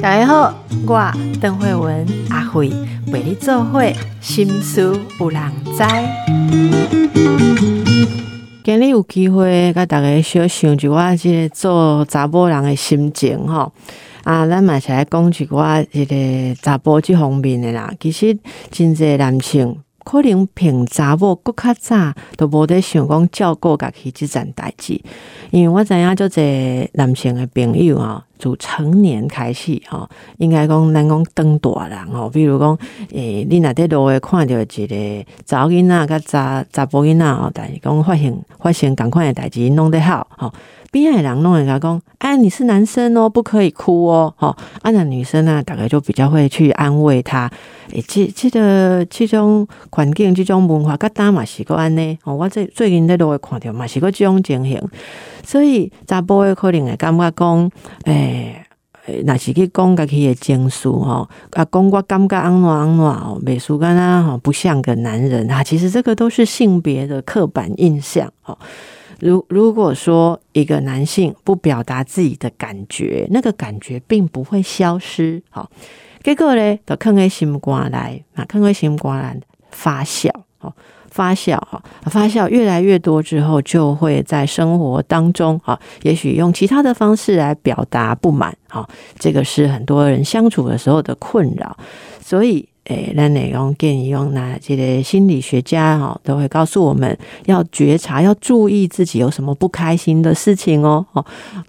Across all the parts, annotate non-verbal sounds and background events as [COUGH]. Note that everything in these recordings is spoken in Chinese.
大家好，我邓慧文阿慧为你做会心思有人知。今日有机会，甲大家小想一寡即个做查甫人的心情吼。啊，咱嘛是来讲一寡即个查甫即方面的啦。其实真侪男性。可能平查某搁较早都无得想讲照顾家己即件代志，因为我知影就这男性的朋友吼，从成年开始吼，应该讲咱讲当大人吼，比如讲诶，你若伫路诶看着一个查某囡仔甲查查甫囡仔吼，但是讲发现发现共款诶代志弄得好吼。边诶人弄人家讲，哎，你是男生哦，不可以哭哦，哈。啊，那女生呢，大概就比较会去安慰他。诶，这这个这种环境、这种文化，甲大嘛是个安尼。哦，我最最近在路会看到嘛是个这种情形。所以查甫诶可能会感觉讲，诶，若是去讲家己诶情绪吼，啊，讲我感觉安怎安怎哦，美术干啊，吼，不像个男人啊。其实这个都是性别的刻板印象，哦。如如果说一个男性不表达自己的感觉，那个感觉并不会消失。好，结果呢，就看个心肝来啊，看个心肝来发酵，哦，发酵哈，发酵越来越多之后，就会在生活当中啊，也许用其他的方式来表达不满。哈，这个是很多人相处的时候的困扰，所以。诶，咱内容建议用那这些心理学家哈都会告诉我们要觉察，要注意自己有什么不开心的事情哦。哦，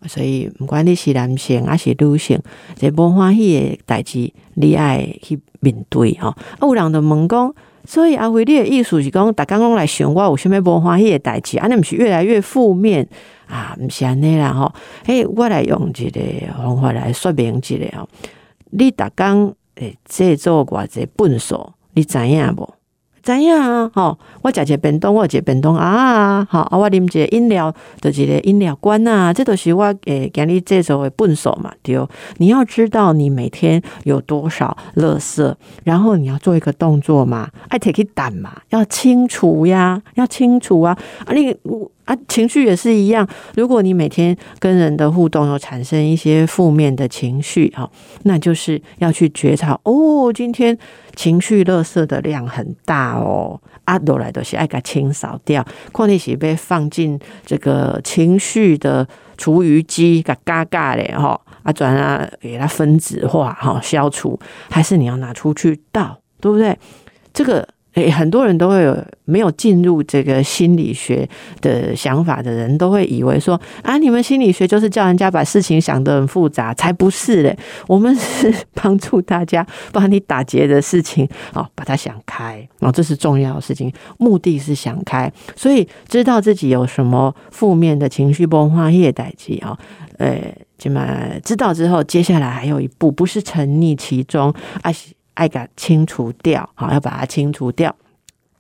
所以不管你是男性还是女性，这不欢喜的代志，你爱去面对哈。有人的问讲，所以阿辉你的意思是讲，大家拢来想我有啥物无欢喜的代志，安尼毋是越来越负面啊？毋是安尼啦吼。诶，我来用一个方法来说明一下吼。你逐刚。诶，制作偌济笨手，你知影无？知影啊？吼，我食一便当，我食便当啊！吼，啊，我啉一个饮料，就一个饮料罐啊，这都是我诶，今日制作的笨手嘛，对。你要知道，你每天有多少垃圾，然后你要做一个动作嘛，爱 take 胆嘛，要清除呀，要清除啊！啊，你啊，情绪也是一样。如果你每天跟人的互动有产生一些负面的情绪，哈，那就是要去觉察哦，今天情绪垃圾的量很大哦，啊，落来都是爱给清扫掉，况且是被放进这个情绪的厨余机，嘎嘎嘎嘞，哈，啊，转啊给它分子化，哈，消除，还是你要拿出去倒，对不对？这个。诶，很多人都会有没有进入这个心理学的想法的人，都会以为说啊，你们心理学就是叫人家把事情想得很复杂，才不是嘞。我们是 [LAUGHS] 帮助大家把你打结的事情哦，把它想开哦，这是重要的事情，目的是想开。所以知道自己有什么负面的情绪崩坏业代际啊，呃，这么知道之后，接下来还有一步，不是沉溺其中，啊。爱给清除掉，好，要把它清除掉，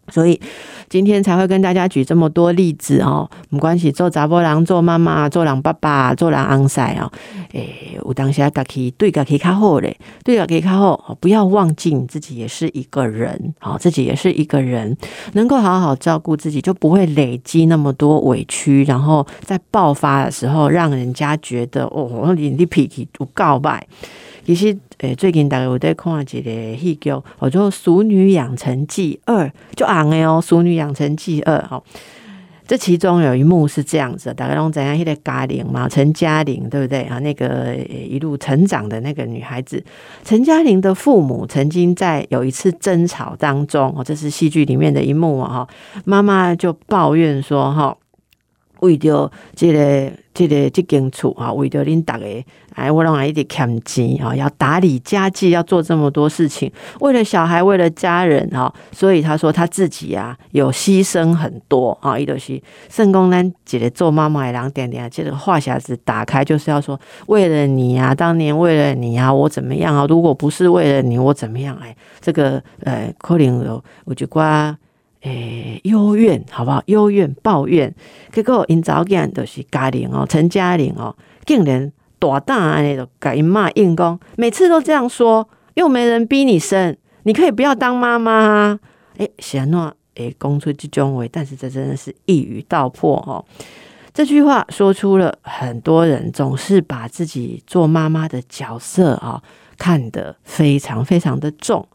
所以今天才会跟大家举这么多例子哦。没关系，做杂波郎、做妈妈、做郎爸爸、做郎昂塞哦。诶，我当下家己对家己较好嘞，对家己较好，不要忘记你自己也是一个人，好，自己也是一个人，能够好好照顾自己，就不会累积那么多委屈，然后在爆发的时候，让人家觉得哦，你你脾气不告白。其实，诶，最近大家有在看一个戏剧，叫做《熟女养成记二》，就红的哦，《熟女养成记二》哦。这其中有一幕是这样子，大家拢怎样？迄个嘉玲嘛，陈嘉玲对不对啊？那个一路成长的那个女孩子，陈嘉玲的父母曾经在有一次争吵当中，哦，这是戏剧里面的一幕啊，哈，妈妈就抱怨说，哈。为着这个、这个、这间厝哈，为着恁大家，哎，我让俺一直欠钱哈，要打理家计，要做这么多事情，为了小孩，为了家人哈，所以他说他自己啊，有牺牲很多啊，伊都是圣公咱姐姐做妈妈的人点点，这个话匣子打开就是要说，为了你啊，当年为了你啊，我怎么样啊？如果不是为了你，我怎么样？哎，这个呃，可能有我就挂。诶，幽怨好不好？幽怨抱怨，结果因早间都是嘉玲哦，陈嘉玲哦，竟然大胆安尼就改骂硬功，每次都这样说，又没人逼你生，你可以不要当妈妈啊！诶，喜诺诶，讲出这种话，但是这真的是一语道破哦。这句话说出了很多人总是把自己做妈妈的角色啊看得非常非常的重，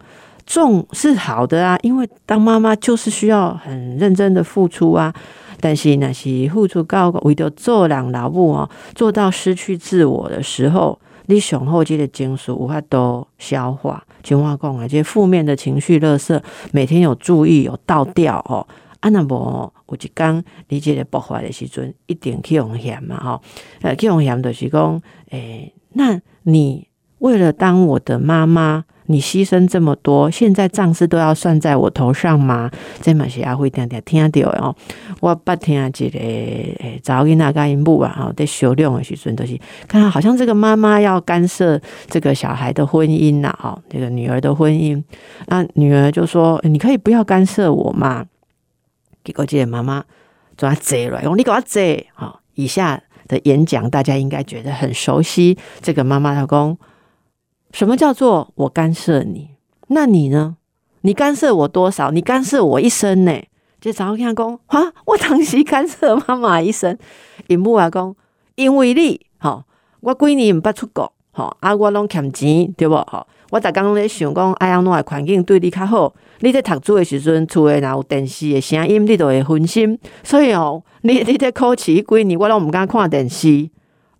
重是好的啊，因为当妈妈就是需要很认真的付出啊。但是那些付出高为了做人老母哦，做到失去自我的时候，你雄厚这的情绪无法都消化。情话讲啊，这些负面的情绪、垃圾，每天有注意有倒掉哦。啊，那无有一刚你这个爆发的时阵，一定去用险嘛吼。呃，去用险就是讲，诶，那你为了当我的妈妈。你牺牲这么多，现在账是都要算在我头上吗？这嘛是阿辉听听听到哦。我不听一个诶，早囡仔甲因母啊，吼，在修量的时阵都是看，好像这个妈妈要干涉这个小孩的婚姻呐，吼，这个女儿的婚姻。那女儿就说：“你可以不要干涉我嘛。”结果这个妈妈抓贼了，用你给我贼。好，以下的演讲大家应该觉得很熟悉。这个妈妈老公。什么叫做我干涉你？那你呢？你干涉我多少？你干涉我一生呢？就早听讲哈，我当时干涉妈妈一生，因母啊讲，因为你，吼，我几年毋捌出国，吼，啊，我拢欠钱，对不？吼，我逐工咧想讲，哎呀，怎个环境对你较好？你在读书的时阵，厝诶若有电视的声音，你都会分心。所以哦，你你在考试几年，我拢毋敢看电视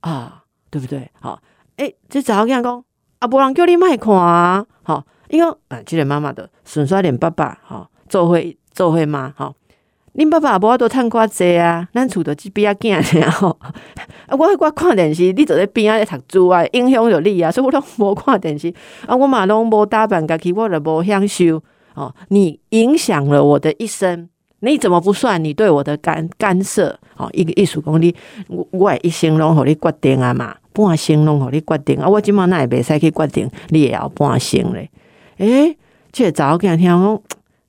啊，对不对？好，诶，这早听讲。啊，无人叫你卖看啊，吼，因为啊，即个妈妈的顺刷连爸爸，吼，做会做会妈，吼，恁爸爸无法度趁寡济啊，咱厝着即边仔囝尔吼，啊，我我看电视，你坐咧边仔咧读书啊，影响着你啊，所以我拢无看电视，啊，我嘛拢无打扮家己，我着无享受，哦，你影响了我的一生，你怎么不算你对我的干干涉？哦，一个艺术功力，我我一生拢互你决定啊嘛。半生拢互你决定啊！我今晚那也袂使去决定，你也要半生嘞。诶，这早跟听讲，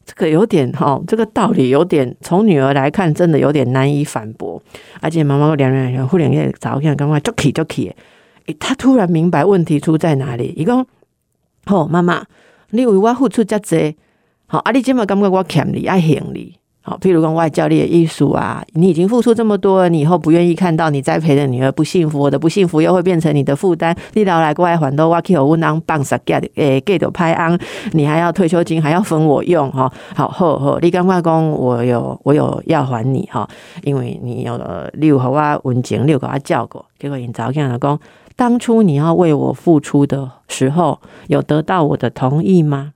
这个有点哈，这个道理有点从女儿来看，真的有点难以反驳。而且妈妈两两两，忽然间早讲刚刚就起就起，诶，他突然明白问题出在哪里。伊讲，好妈妈，你为我付出遮济，好啊！你今晚感觉我欠你爱恨你。好，譬如讲外教练的艺术啊，你已经付出这么多，你以后不愿意看到你栽培的女儿不幸福，我的不幸福又会变成你的负担。你老来过来还都我去我温当棒杀结诶 get 拍安，你还要退休金还要分我用哈。好，好，好，你刚外公我有 [LAUGHS] 我有要还你哈，因为你有了六和我文景六个我叫过，结果你早跟老公当初你要为我付出的时候，有得到我的同意吗？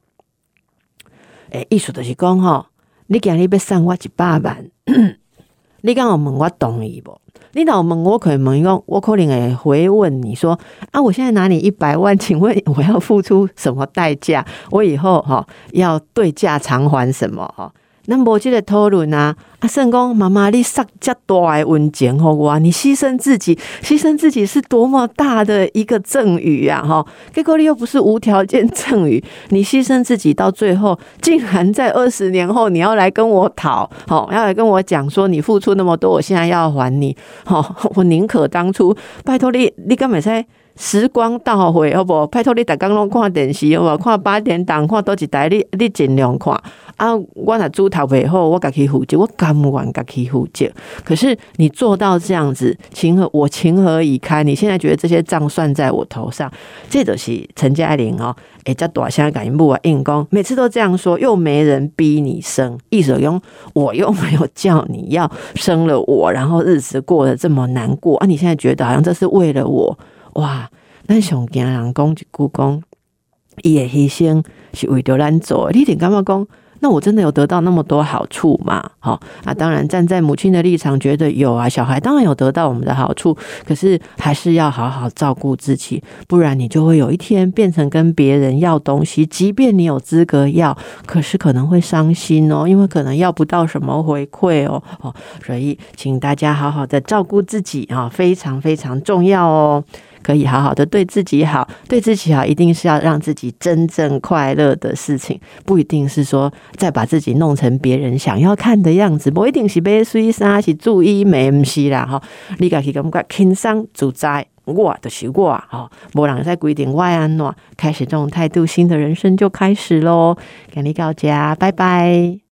诶，艺术的是讲哈。你今日要送我一百万，[CLEARS THROAT] 你敢有问我同意不？你老问我可能问讲，我可能会回问你说啊，我现在拿你一百万，[LAUGHS] 请问我要付出什么代价？我以后哈要对价偿还什么哈？那无即个讨论啊，啊，圣公妈妈，你撒遮大的文钱好我，你牺牲自己，牺牲自己是多么大的一个赠与啊！哈，结果你又不是无条件 [LAUGHS] 赠与，你牺牲自己到最后，竟然在二十年后你要来跟我讨，好，要来跟我讲说你付出那么多，我现在要还你，好，我宁可当初拜托你，你敢袂使？时光倒回，好不？拜托你，逐工拢看电视，好不？看八点档，看多一台，你你尽量看。啊，我若煮头袂好，我家己负责，我甘愿家己负责。可是你做到这样子，情何我情何以堪？你现在觉得这些账算在我头上，这就是陈嘉玲哦，诶，叫大声感应部啊，硬功，每次都这样说，又没人逼你生，一手用，我又没有叫你要生了我，然后日子过得这么难过啊！你现在觉得好像这是为了我。哇！咱上惊人讲一句讲，伊的牺牲是为着咱做，你点感觉讲？那我真的有得到那么多好处吗？好啊，当然站在母亲的立场，觉得有啊。小孩当然有得到我们的好处，可是还是要好好照顾自己，不然你就会有一天变成跟别人要东西，即便你有资格要，可是可能会伤心哦，因为可能要不到什么回馈哦。哦，所以请大家好好的照顾自己啊，非常非常重要哦。可以好好的对自己好，对自己好，一定是要让自己真正快乐的事情，不一定是说再把自己弄成别人想要看的样子，不一定是买水衫，是注意美，唔是啦哈。你家去感觉轻松自在，我就是我哈，无人在规定我安怎，开始这种态度，新的人生就开始喽。跟你告家，拜拜。